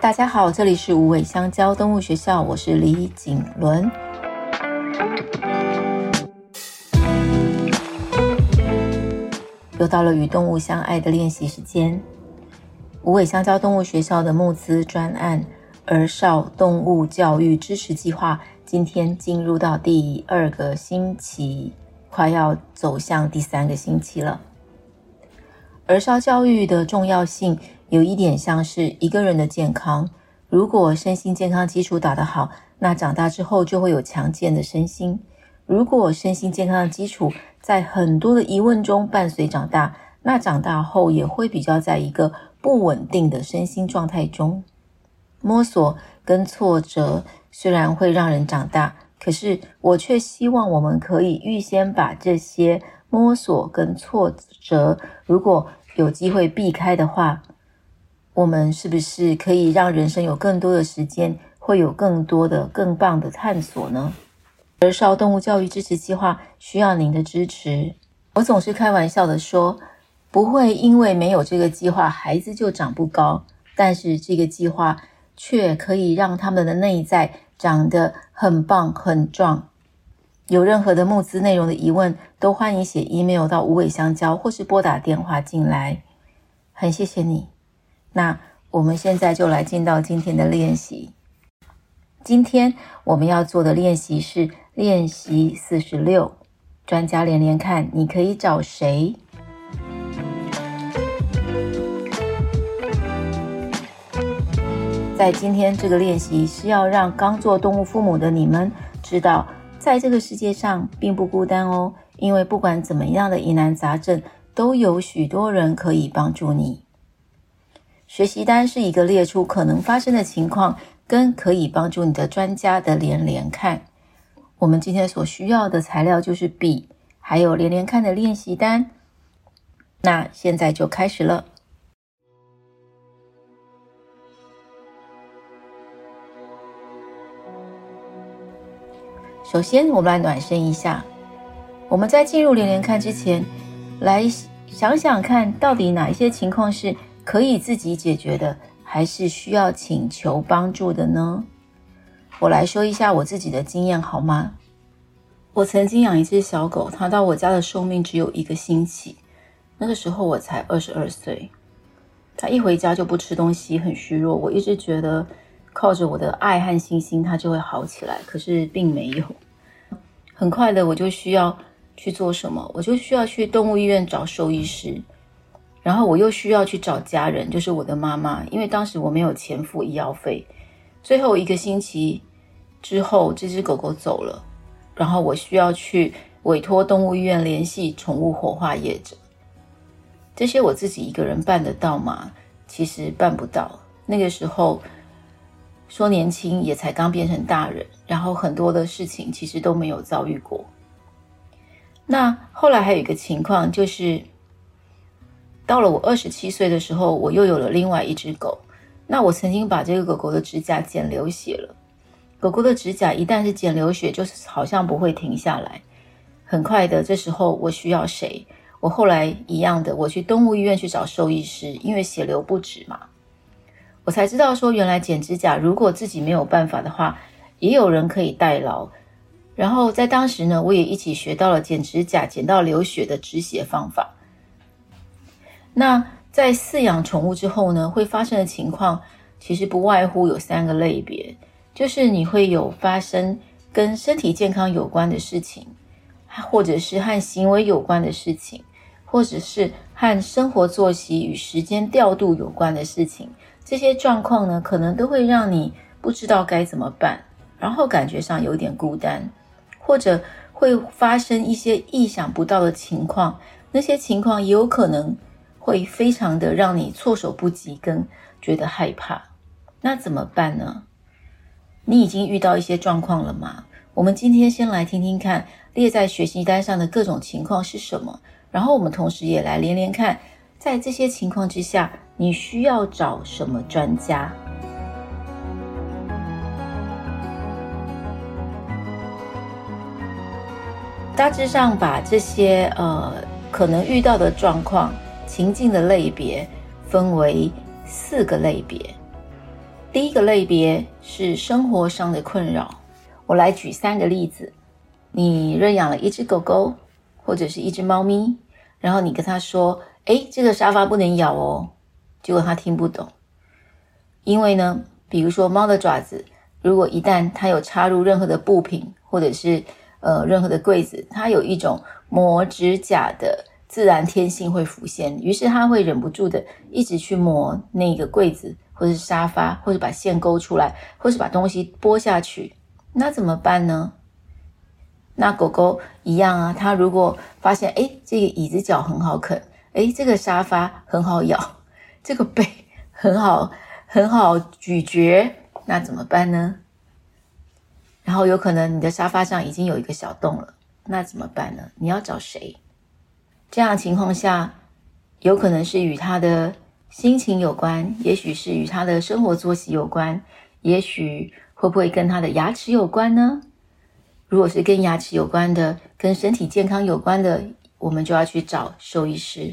大家好，这里是无尾香蕉动物学校，我是李景伦。又到了与动物相爱的练习时间。无尾香蕉动物学校的募资专案儿少动物教育支持计划，今天进入到第二个星期，快要走向第三个星期了。儿少教育的重要性。有一点像是一个人的健康，如果身心健康基础打得好，那长大之后就会有强健的身心。如果身心健康的基础在很多的疑问中伴随长大，那长大后也会比较在一个不稳定的身心状态中。摸索跟挫折虽然会让人长大，可是我却希望我们可以预先把这些摸索跟挫折，如果有机会避开的话。我们是不是可以让人生有更多的时间，会有更多的更棒的探索呢？儿少动物教育支持计划需要您的支持。我总是开玩笑的说，不会因为没有这个计划，孩子就长不高，但是这个计划却可以让他们的内在长得很棒很壮。有任何的募资内容的疑问，都欢迎写 email 到无尾香蕉，或是拨打电话进来。很谢谢你。那我们现在就来进到今天的练习。今天我们要做的练习是练习四十六，专家连连看，你可以找谁？在今天这个练习是要让刚做动物父母的你们知道，在这个世界上并不孤单哦，因为不管怎么样的疑难杂症，都有许多人可以帮助你。学习单是一个列出可能发生的情况跟可以帮助你的专家的连连看。我们今天所需要的材料就是笔，还有连连看的练习单。那现在就开始了。首先，我们来暖身一下。我们在进入连连看之前，来想想看到底哪一些情况是。可以自己解决的，还是需要请求帮助的呢？我来说一下我自己的经验好吗？我曾经养一只小狗，它到我家的寿命只有一个星期，那个时候我才二十二岁。它一回家就不吃东西，很虚弱。我一直觉得靠着我的爱和信心，它就会好起来，可是并没有。很快的，我就需要去做什么？我就需要去动物医院找兽医师。然后我又需要去找家人，就是我的妈妈，因为当时我没有钱付医药费。最后一个星期之后，这只狗狗走了，然后我需要去委托动物医院联系宠物火化业者。这些我自己一个人办得到吗？其实办不到。那个时候说年轻也才刚变成大人，然后很多的事情其实都没有遭遇过。那后来还有一个情况就是。到了我二十七岁的时候，我又有了另外一只狗。那我曾经把这个狗狗的指甲剪流血了。狗狗的指甲一旦是剪流血，就是好像不会停下来。很快的，这时候我需要谁？我后来一样的，我去动物医院去找兽医师，因为血流不止嘛。我才知道说，原来剪指甲如果自己没有办法的话，也有人可以代劳。然后在当时呢，我也一起学到了剪指甲剪到流血的止血方法。那在饲养宠物之后呢，会发生的情况其实不外乎有三个类别，就是你会有发生跟身体健康有关的事情，或者是和行为有关的事情，或者是和生活作息与时间调度有关的事情。这些状况呢，可能都会让你不知道该怎么办，然后感觉上有点孤单，或者会发生一些意想不到的情况，那些情况也有可能。会非常的让你措手不及，跟觉得害怕，那怎么办呢？你已经遇到一些状况了吗？我们今天先来听听看列在学习单上的各种情况是什么，然后我们同时也来连连看，在这些情况之下，你需要找什么专家？大致上把这些呃可能遇到的状况。情境的类别分为四个类别。第一个类别是生活上的困扰，我来举三个例子。你认养了一只狗狗，或者是一只猫咪，然后你跟他说：“诶，这个沙发不能咬哦。”结果他听不懂，因为呢，比如说猫的爪子，如果一旦它有插入任何的布品，或者是呃任何的柜子，它有一种磨指甲的自然天性会浮现，于是它会忍不住的一直去磨那个柜子，或者是沙发，或者把线勾出来，或是把东西拨下去，那怎么办呢？那狗狗一样啊，它如果发现，诶，这个椅子脚很好啃，诶，这个沙发很好咬，这个背很好很好咀嚼，那怎么办呢？然后有可能你的沙发上已经有一个小洞了，那怎么办呢？你要找谁？这样情况下，有可能是与他的心情有关，也许是与他的生活作息有关，也许会不会跟他的牙齿有关呢？如果是跟牙齿有关的，跟身体健康有关的，我们就要去找兽医师。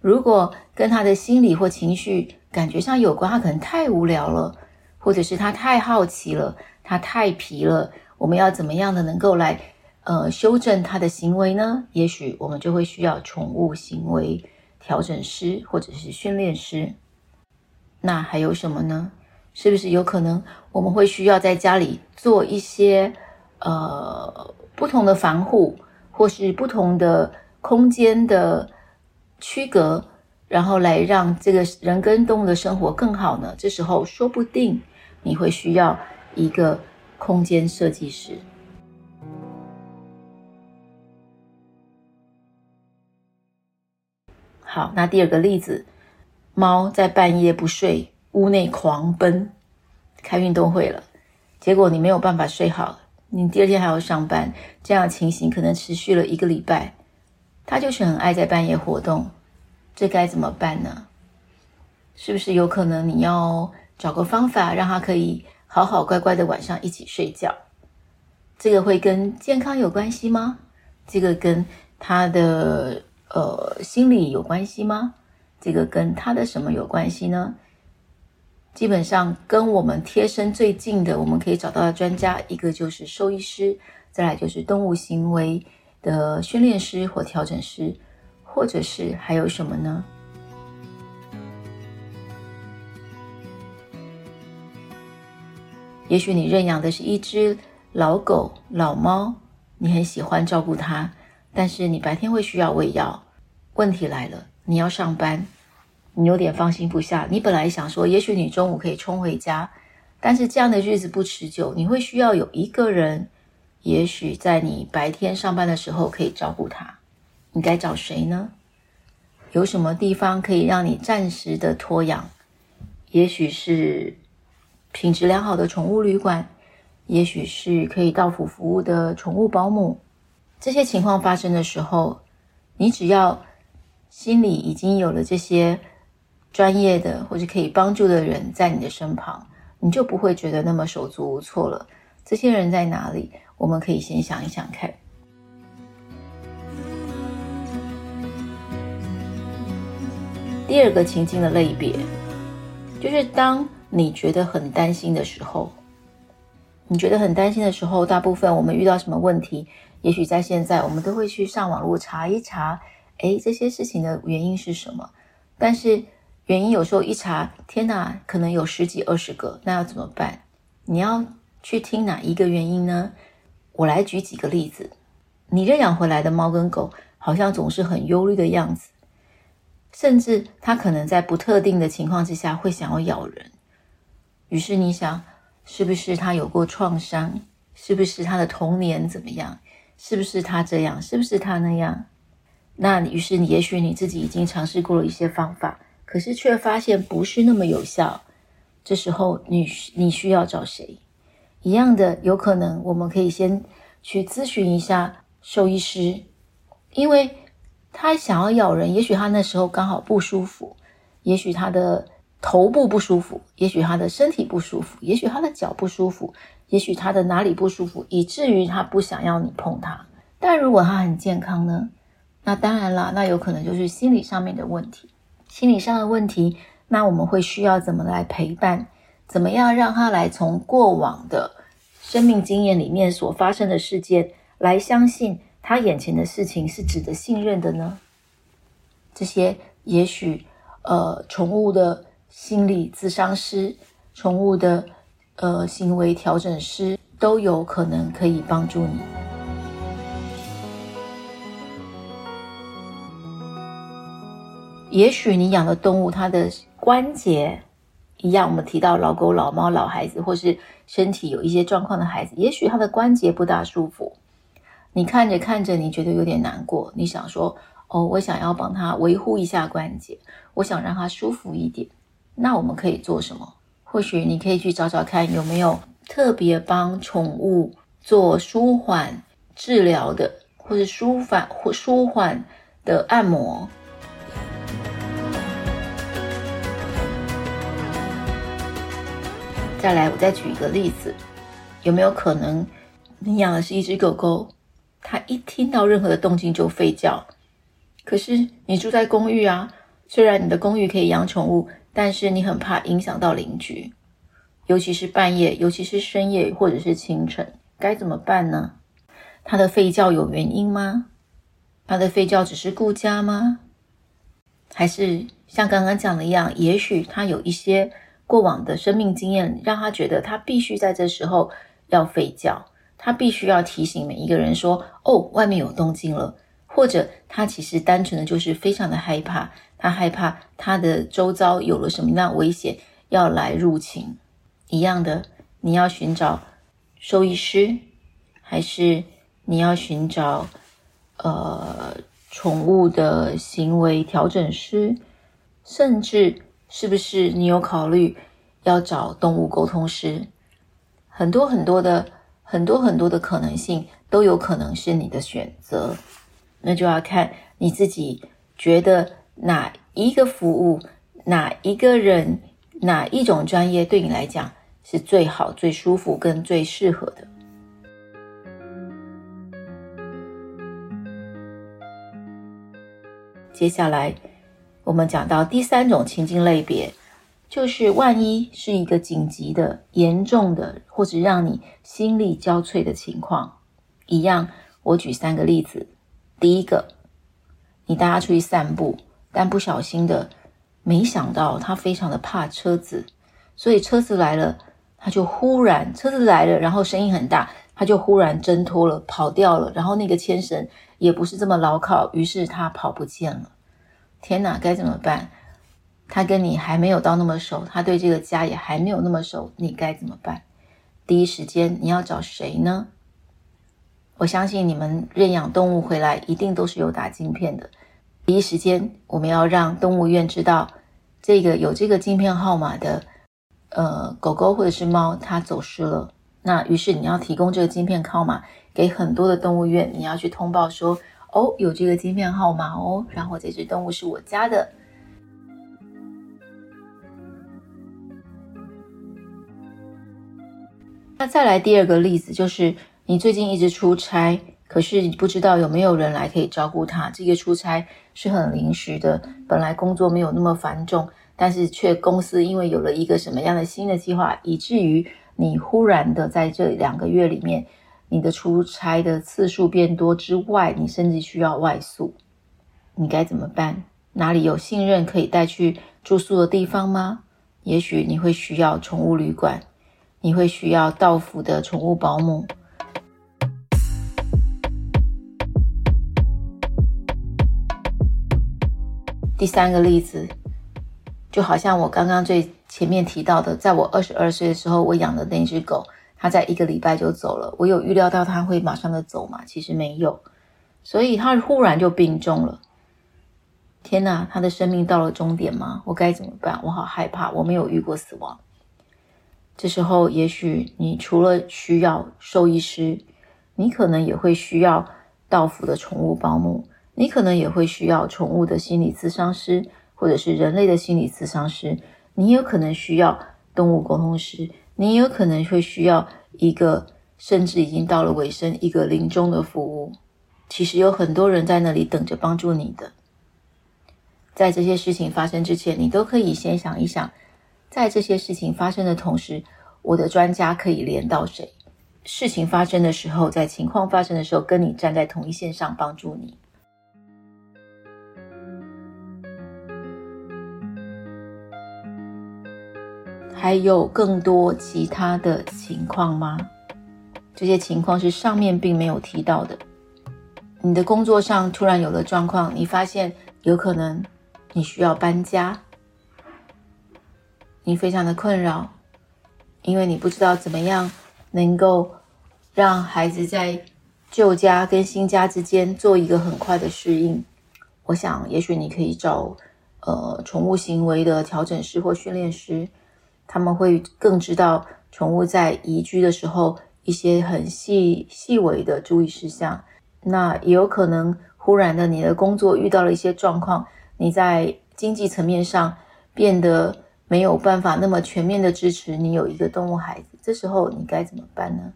如果跟他的心理或情绪感觉上有关，他可能太无聊了，或者是他太好奇了，他太皮了，我们要怎么样的能够来呃修正他的行为呢？也许我们就会需要宠物行为调整师或者是训练师。那还有什么呢？是不是有可能我们会需要在家里做一些？呃，不同的防护，或是不同的空间的区隔，然后来让这个人跟动物的生活更好呢？这时候说不定你会需要一个空间设计师。好，那第二个例子，猫在半夜不睡，屋内狂奔，开运动会了，结果你没有办法睡好。你第二天还要上班，这样情形可能持续了一个礼拜。它就是很爱在半夜活动，这该怎么办呢？是不是有可能你要找个方法，让它可以好好乖乖的晚上一起睡觉？这个会跟健康有关系吗？这个跟它的呃心理有关系吗？这个跟他的什么有关系呢？基本上跟我们贴身最近的，我们可以找到的专家，一个就是兽医师，再来就是动物行为的训练师或调整师，或者是还有什么呢？也许你认养的是一只老狗、老猫，你很喜欢照顾它，但是你白天会需要喂药。问题来了，你要上班。你有点放心不下。你本来想说，也许你中午可以冲回家，但是这样的日子不持久。你会需要有一个人，也许在你白天上班的时候可以照顾他。你该找谁呢？有什么地方可以让你暂时的托养？也许是品质良好的宠物旅馆，也许是可以到府服务的宠物保姆。这些情况发生的时候，你只要心里已经有了这些。专业的或者可以帮助的人在你的身旁，你就不会觉得那么手足无措了。这些人在哪里？我们可以先想一想看。第二个情境的类别，就是当你觉得很担心的时候，你觉得很担心的时候，大部分我们遇到什么问题？也许在现在，我们都会去上网络查一查，诶，这些事情的原因是什么？但是。原因有时候一查，天哪，可能有十几二十个，那要怎么办？你要去听哪一个原因呢？我来举几个例子。你认养回来的猫跟狗好像总是很忧虑的样子，甚至它可能在不特定的情况之下会想要咬人。于是你想，是不是他有过创伤？是不是他的童年怎么样？是不是他这样？是不是他那样？那于是你也许你自己已经尝试过了一些方法。可是却发现不是那么有效，这时候你你需要找谁？一样的，有可能我们可以先去咨询一下兽医师，因为他想要咬人，也许他那时候刚好不舒服，也许他的头部不舒服，也许他的身体不舒服，也许他的脚不舒服，也许他的哪里不舒服，以至于他不想要你碰他。但如果他很健康呢？那当然啦，那有可能就是心理上面的问题。心理上的问题，那我们会需要怎么来陪伴？怎么样让他来从过往的生命经验里面所发生的事件来相信他眼前的事情是值得信任的呢？这些也许，呃，宠物的心理咨商师、宠物的呃行为调整师都有可能可以帮助你。也许你养的动物它的关节一样，我们提到老狗、老猫、老孩子，或是身体有一些状况的孩子，也许它的关节不大舒服。你看着看着，你觉得有点难过，你想说：“哦，我想要帮它维护一下关节，我想让它舒服一点。”那我们可以做什么？或许你可以去找找看，有没有特别帮宠物做舒缓治疗的，或是舒缓或舒缓的按摩。再来，我再举一个例子，有没有可能你养的是一只狗狗，它一听到任何的动静就吠叫？可是你住在公寓啊，虽然你的公寓可以养宠物，但是你很怕影响到邻居，尤其是半夜，尤其是深夜或者是清晨，该怎么办呢？他的吠叫有原因吗？他的吠叫只是顾家吗？还是像刚刚讲的一样，也许他有一些。过往的生命经验让他觉得他必须在这时候要吠叫，他必须要提醒每一个人说：“哦，外面有动静了。”或者他其实单纯的就是非常的害怕，他害怕他的周遭有了什么样危险要来入侵。一样的，你要寻找兽医师，还是你要寻找呃宠物的行为调整师，甚至。是不是你有考虑要找动物沟通师？很多很多的很多很多的可能性都有可能是你的选择，那就要看你自己觉得哪一个服务、哪一个人、哪一种专业对你来讲是最好、最舒服跟最适合的。接下来。我们讲到第三种情境类别，就是万一是一个紧急的、严重的，或者让你心力交瘁的情况。一样，我举三个例子。第一个，你带他出去散步，但不小心的，没想到他非常的怕车子，所以车子来了，他就忽然车子来了，然后声音很大，他就忽然挣脱了，跑掉了，然后那个牵绳也不是这么牢靠，于是他跑不见了。天哪，该怎么办？他跟你还没有到那么熟，他对这个家也还没有那么熟，你该怎么办？第一时间你要找谁呢？我相信你们认养动物回来一定都是有打晶片的。第一时间我们要让动物园知道，这个有这个晶片号码的，呃，狗狗或者是猫它走失了。那于是你要提供这个晶片号码给很多的动物园，你要去通报说。哦，有这个晶片号码哦，然后这只动物是我家的。那再来第二个例子，就是你最近一直出差，可是你不知道有没有人来可以照顾他。这个出差是很临时的，本来工作没有那么繁重，但是却公司因为有了一个什么样的新的计划，以至于你忽然的在这两个月里面。你的出差的次数变多之外，你甚至需要外宿，你该怎么办？哪里有信任可以带去住宿的地方吗？也许你会需要宠物旅馆，你会需要到府的宠物保姆。第三个例子，就好像我刚刚最前面提到的，在我二十二岁的时候，我养的那只狗。它在一个礼拜就走了，我有预料到它会马上的走吗？其实没有，所以它忽然就病重了。天哪，他的生命到了终点吗？我该怎么办？我好害怕，我没有遇过死亡。这时候，也许你除了需要兽医师，你可能也会需要到府的宠物保姆，你可能也会需要宠物的心理咨商师，或者是人类的心理咨商师，你有可能需要动物沟通师。你有可能会需要一个，甚至已经到了尾声，一个临终的服务。其实有很多人在那里等着帮助你的。在这些事情发生之前，你都可以先想一想，在这些事情发生的同时，我的专家可以连到谁？事情发生的时候，在情况发生的时候，跟你站在同一线上帮助你。还有更多其他的情况吗？这些情况是上面并没有提到的。你的工作上突然有了状况，你发现有可能你需要搬家，你非常的困扰，因为你不知道怎么样能够让孩子在旧家跟新家之间做一个很快的适应。我想，也许你可以找呃宠物行为的调整师或训练师。他们会更知道宠物在移居的时候一些很细细微的注意事项。那也有可能忽然的，你的工作遇到了一些状况，你在经济层面上变得没有办法那么全面的支持你有一个动物孩子，这时候你该怎么办呢？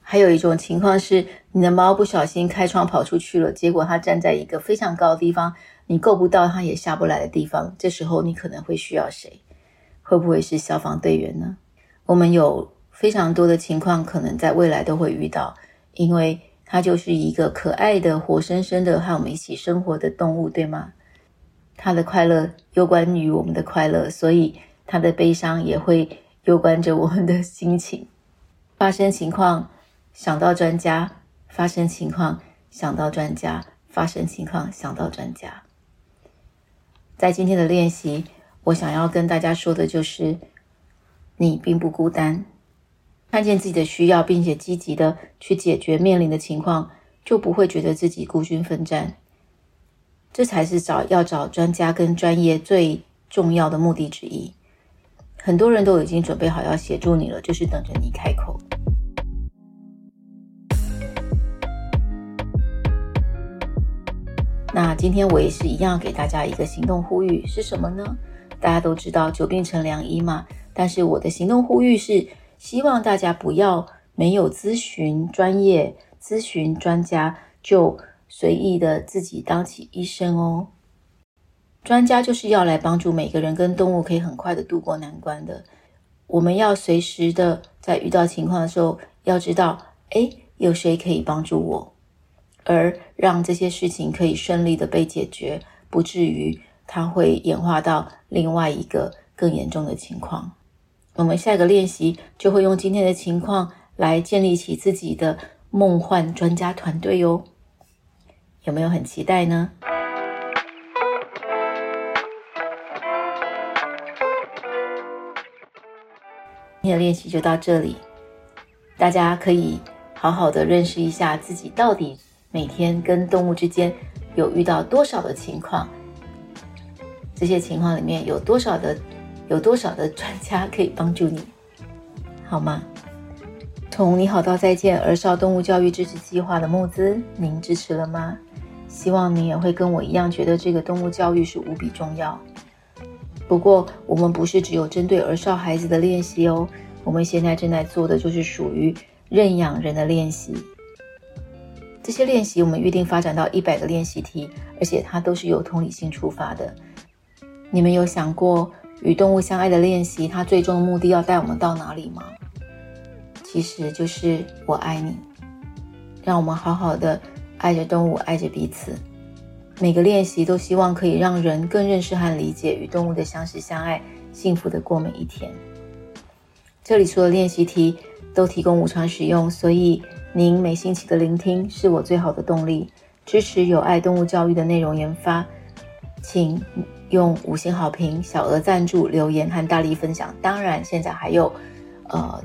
还有一种情况是，你的猫不小心开窗跑出去了，结果它站在一个非常高的地方，你够不到，它也下不来的地方，这时候你可能会需要谁？会不会是消防队员呢？我们有非常多的情况，可能在未来都会遇到，因为它就是一个可爱的、活生生的和我们一起生活的动物，对吗？它的快乐攸关于我们的快乐，所以它的悲伤也会攸关着我们的心情。发生情况，想到专家；发生情况，想到专家；发生情况，想到专家。在今天的练习。我想要跟大家说的就是，你并不孤单。看见自己的需要，并且积极的去解决面临的情况，就不会觉得自己孤军奋战。这才是找要找专家跟专业最重要的目的之一。很多人都已经准备好要协助你了，就是等着你开口。那今天我也是一样，给大家一个行动呼吁，是什么呢？大家都知道久病成良医嘛，但是我的行动呼吁是希望大家不要没有咨询专业、咨询专家就随意的自己当起医生哦。专家就是要来帮助每个人跟动物可以很快的度过难关的。我们要随时的在遇到情况的时候，要知道，哎，有谁可以帮助我，而让这些事情可以顺利的被解决，不至于。它会演化到另外一个更严重的情况。我们下一个练习就会用今天的情况来建立起自己的梦幻专家团队哟。有没有很期待呢？今天的练习就到这里，大家可以好好的认识一下自己到底每天跟动物之间有遇到多少的情况。这些情况里面有多少的，有多少的专家可以帮助你，好吗？从你好到再见儿少动物教育支持计划的募资，您支持了吗？希望你也会跟我一样觉得这个动物教育是无比重要。不过，我们不是只有针对儿少孩子的练习哦，我们现在正在做的就是属于认养人的练习。这些练习我们预定发展到一百个练习题，而且它都是由同理心出发的。你们有想过与动物相爱的练习，它最终的目的要带我们到哪里吗？其实就是我爱你，让我们好好的爱着动物，爱着彼此。每个练习都希望可以让人更认识和理解与动物的相识相爱，幸福的过每一天。这里所有练习题都提供无偿使用，所以您每星期的聆听是我最好的动力，支持有爱动物教育的内容研发，请。用五星好评、小额赞助、留言和大力分享。当然，现在还有，呃，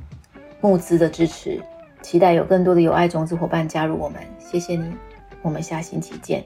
募资的支持。期待有更多的有爱种子伙伴加入我们。谢谢你，我们下星期见。